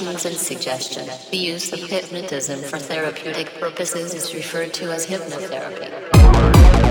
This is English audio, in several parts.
instructions and suggestion. The use of hypnotism for therapeutic purposes is referred to as hypnotherapy.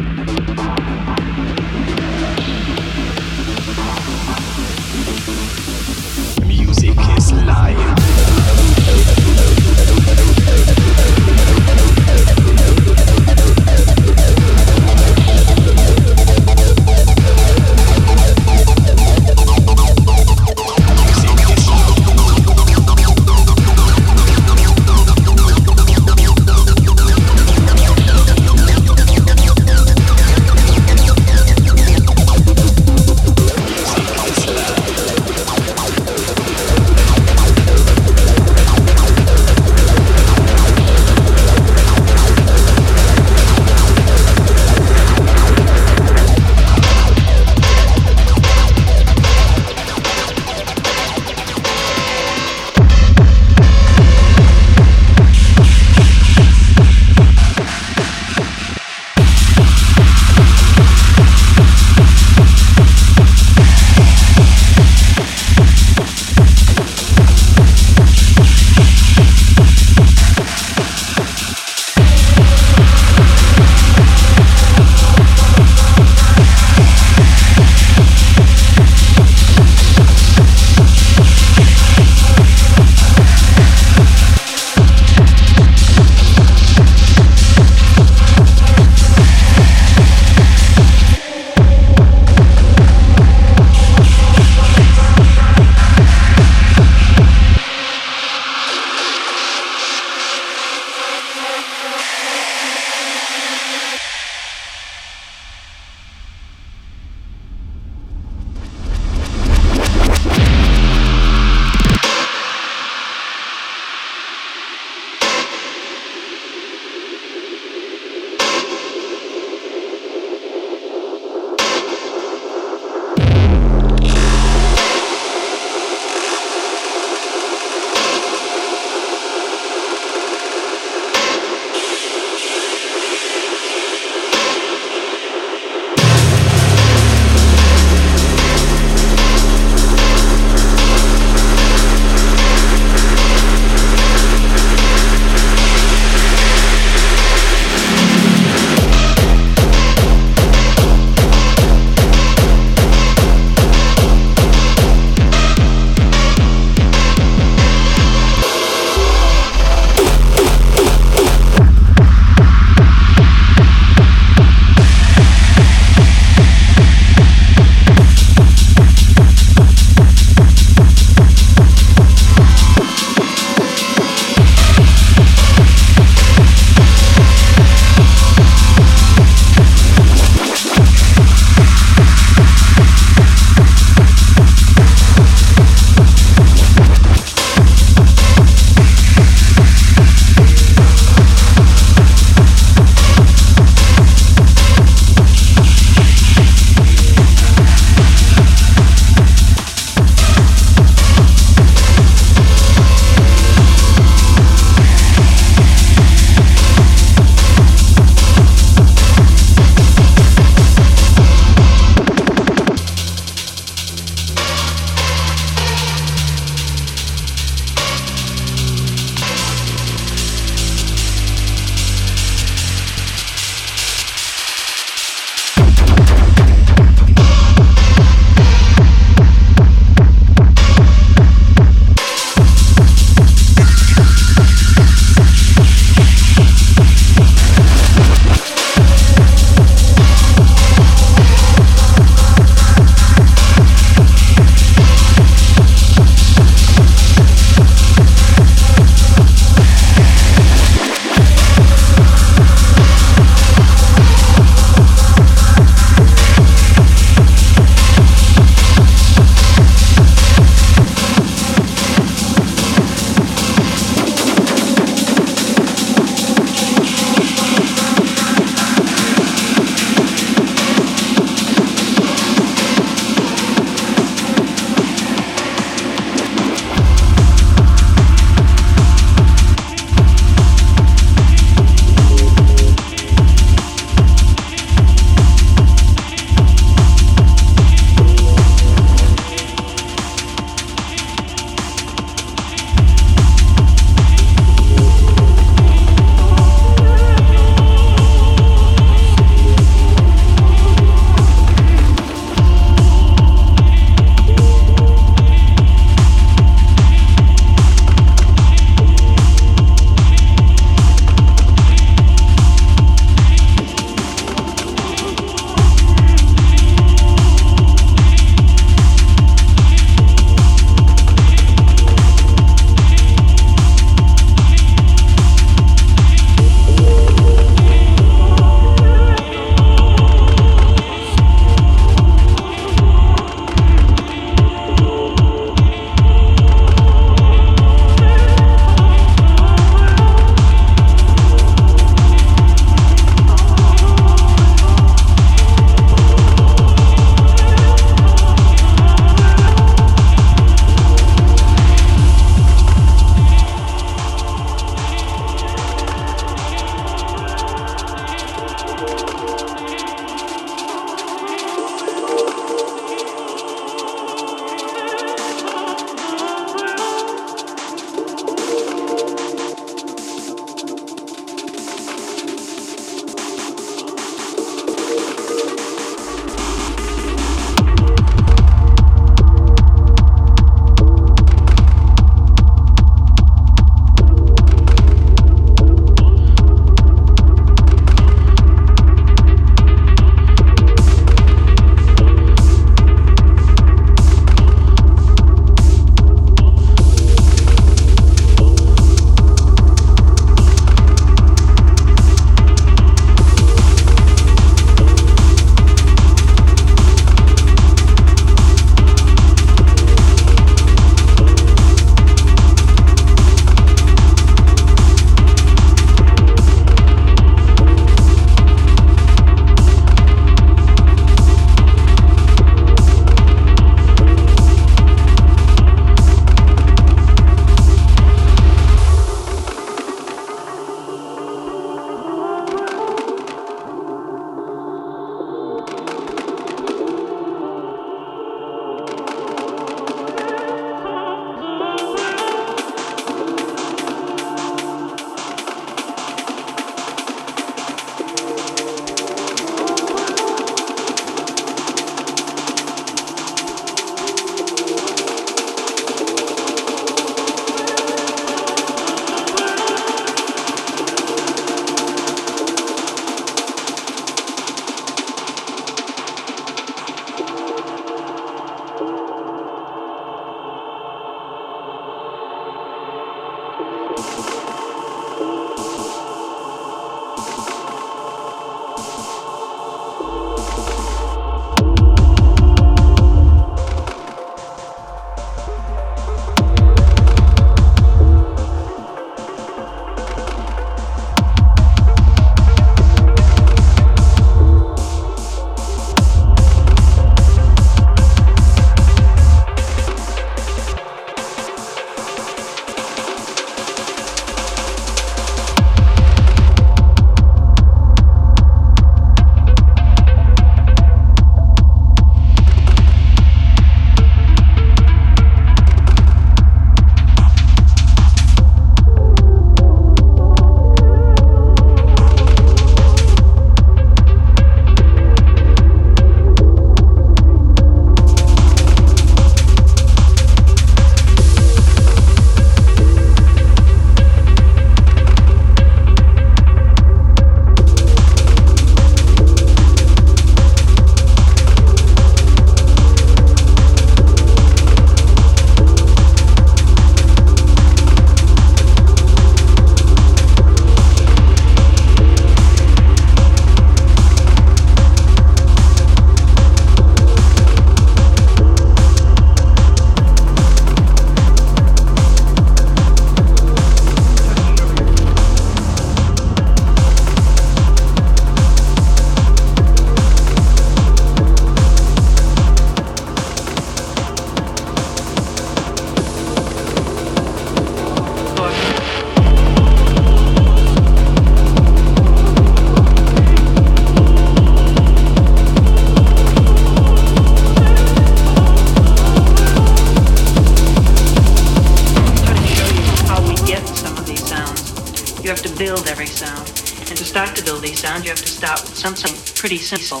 Pretty simple.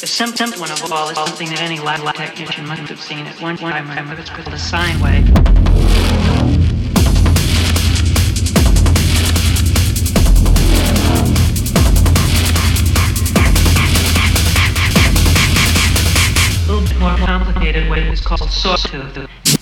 The simple one of all is something that any lab technician must have seen at one time. Remember, it's called a sine wave. A little bit more complicated wave is called sawtooth.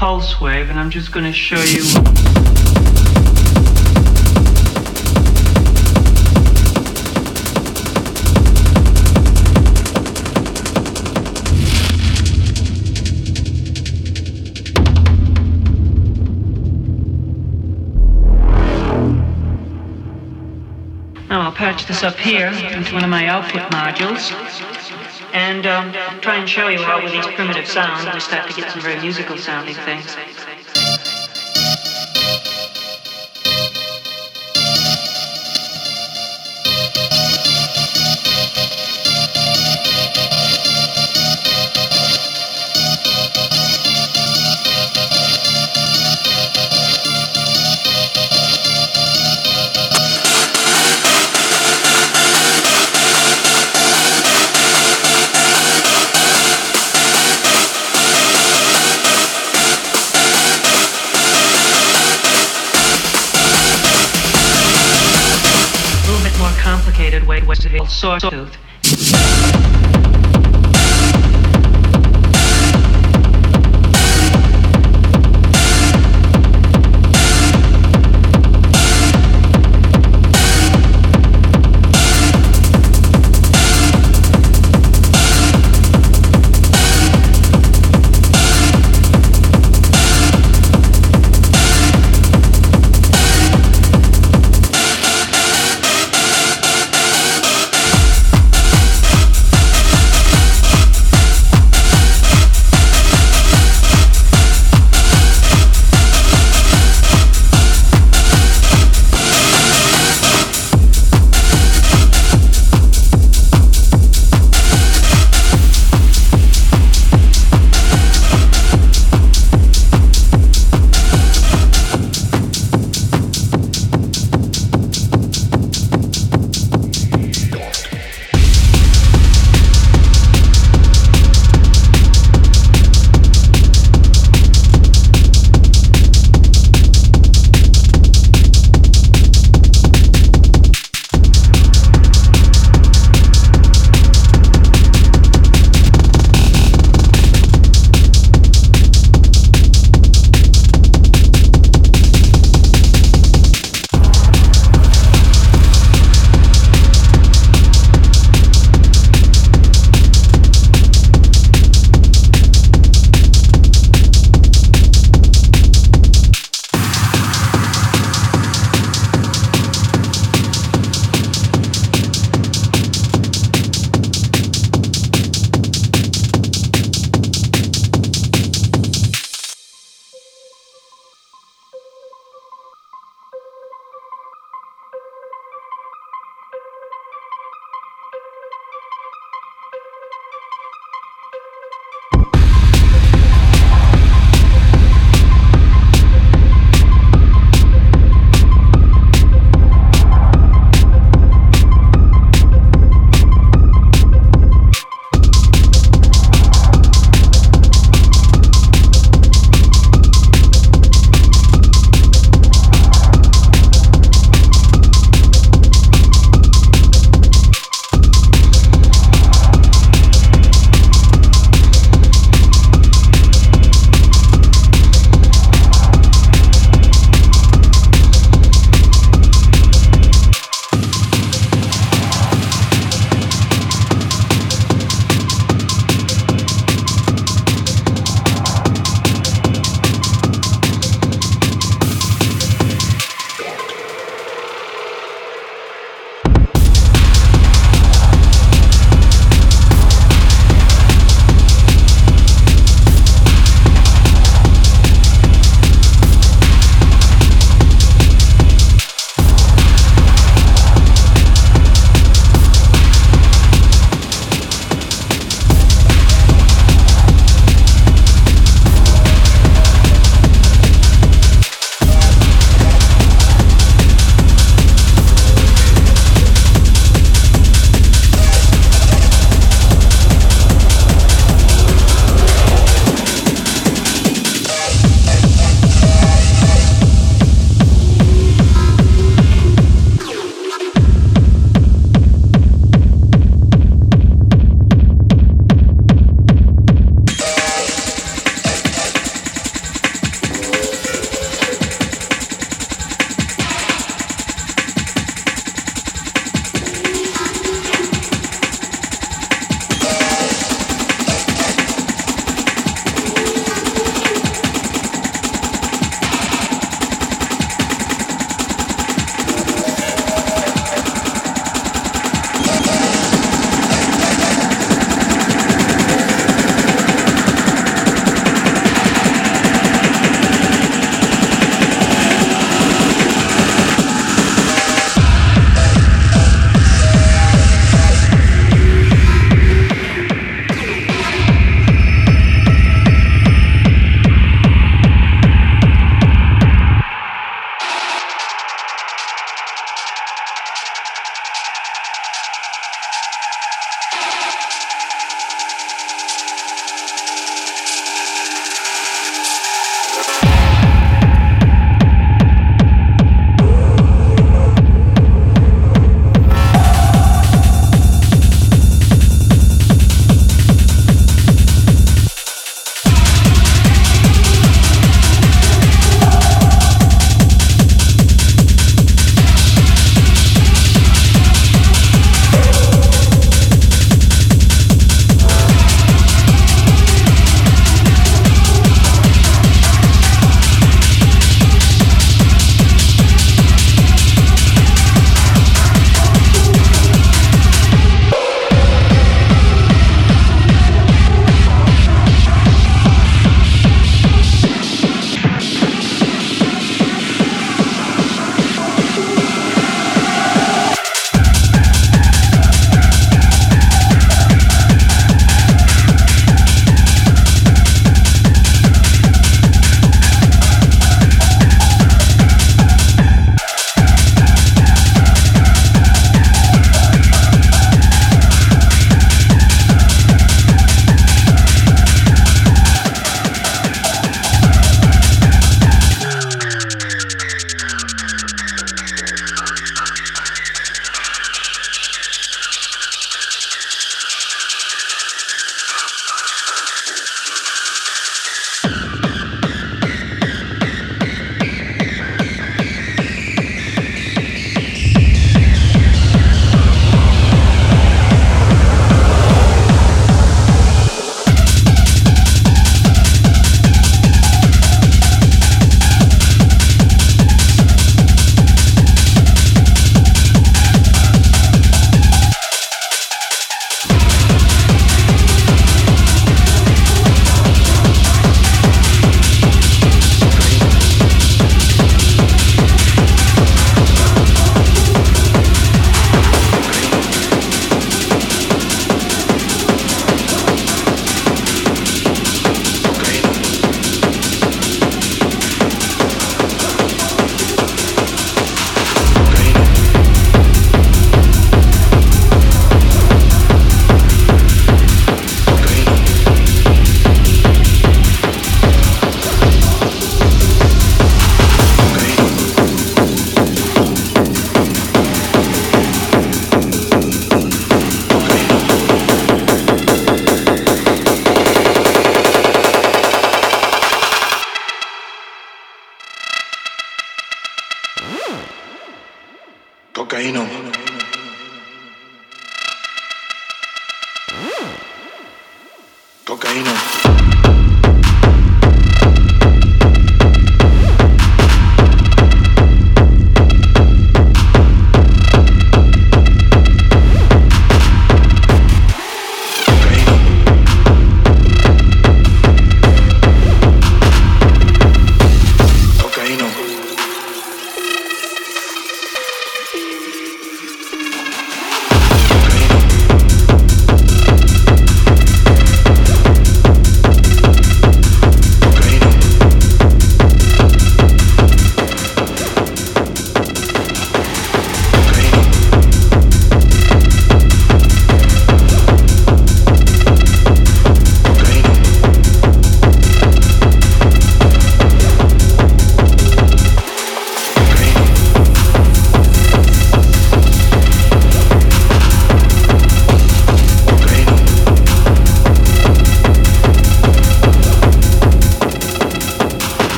Pulse wave, and I'm just going to show you. Now I'll patch this up here into one of my output modules and um, try and show you how with these primitive sounds we start to get some very musical sounding things. Way was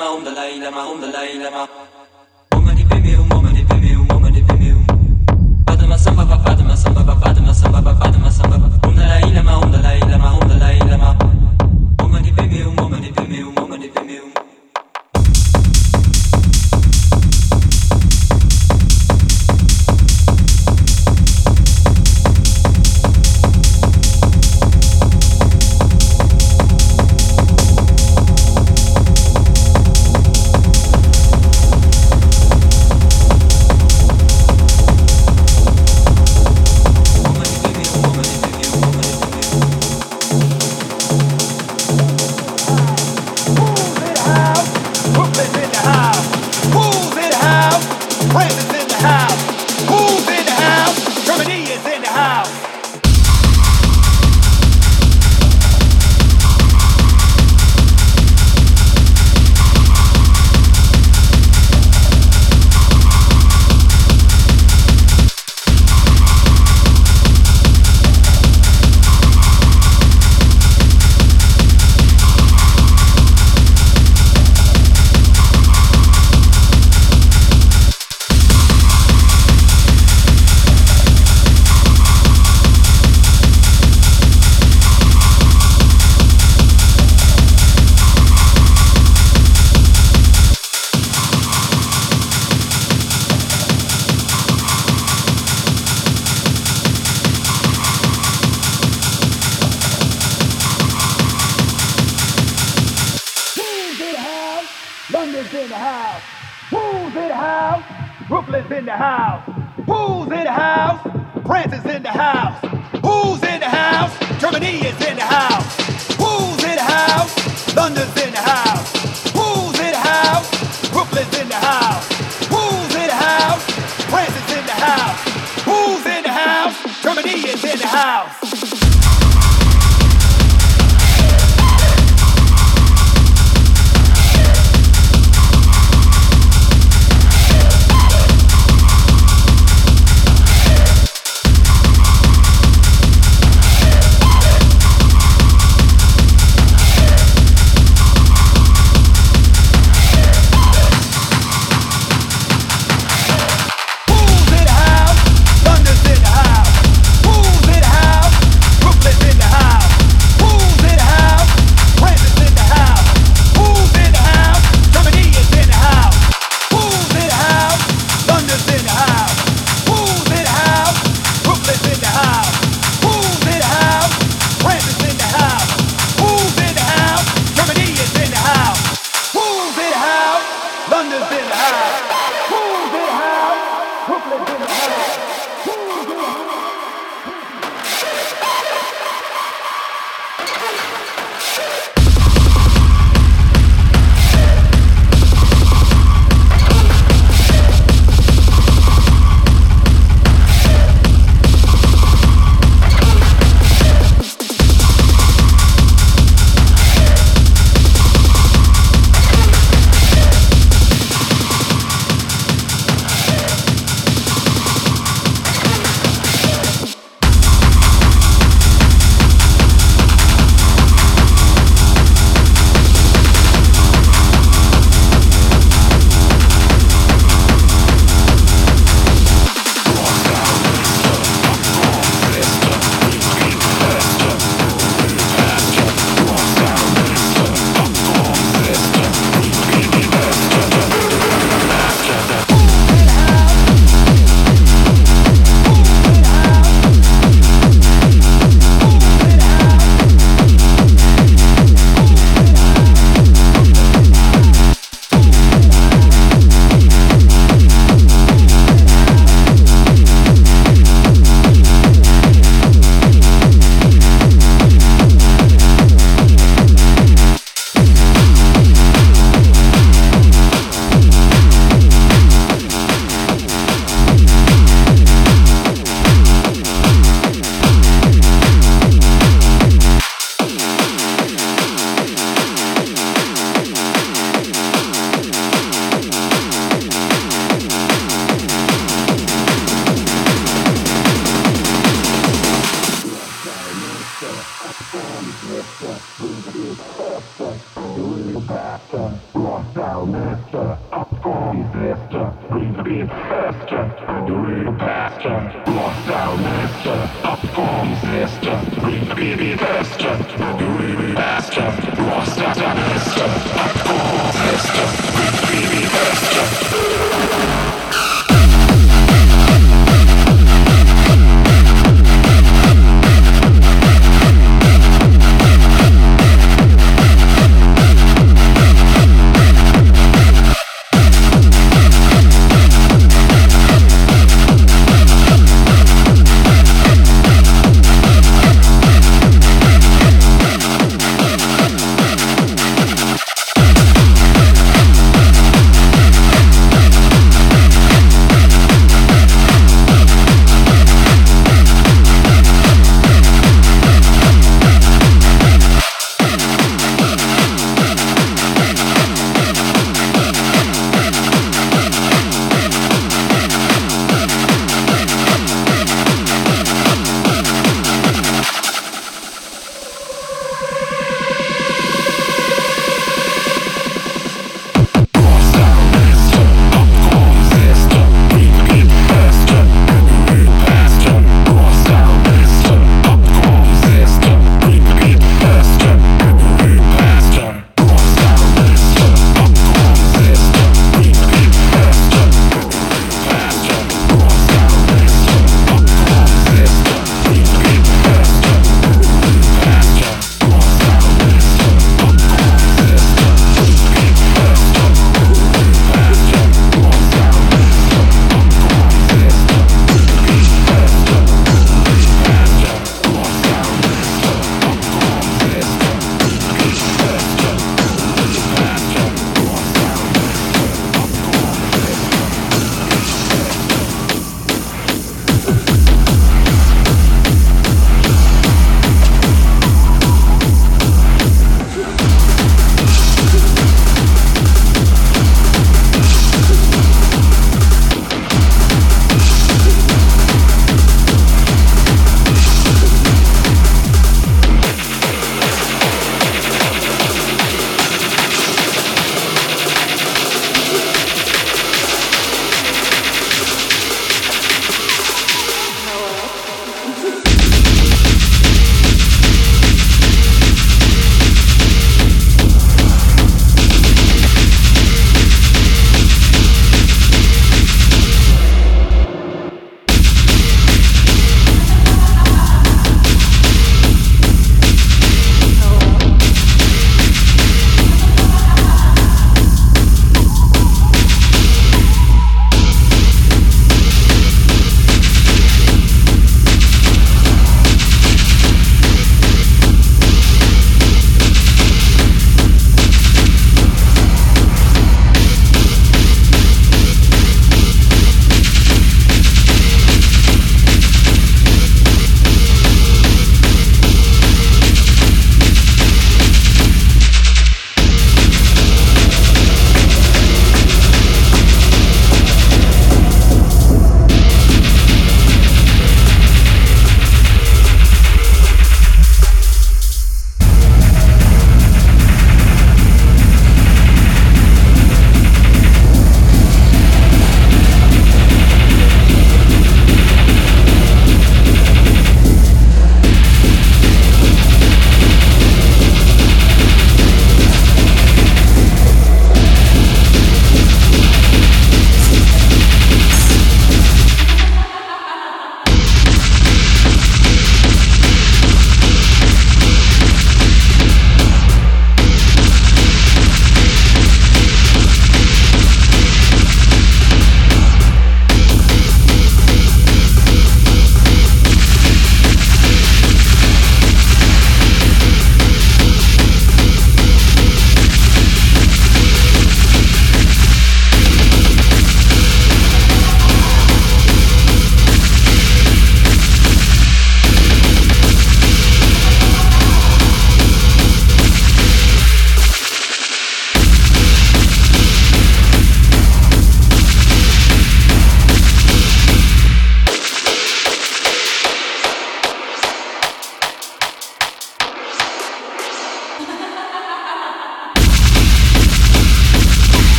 ما هم ذا لا إله ما هم ذا لا ما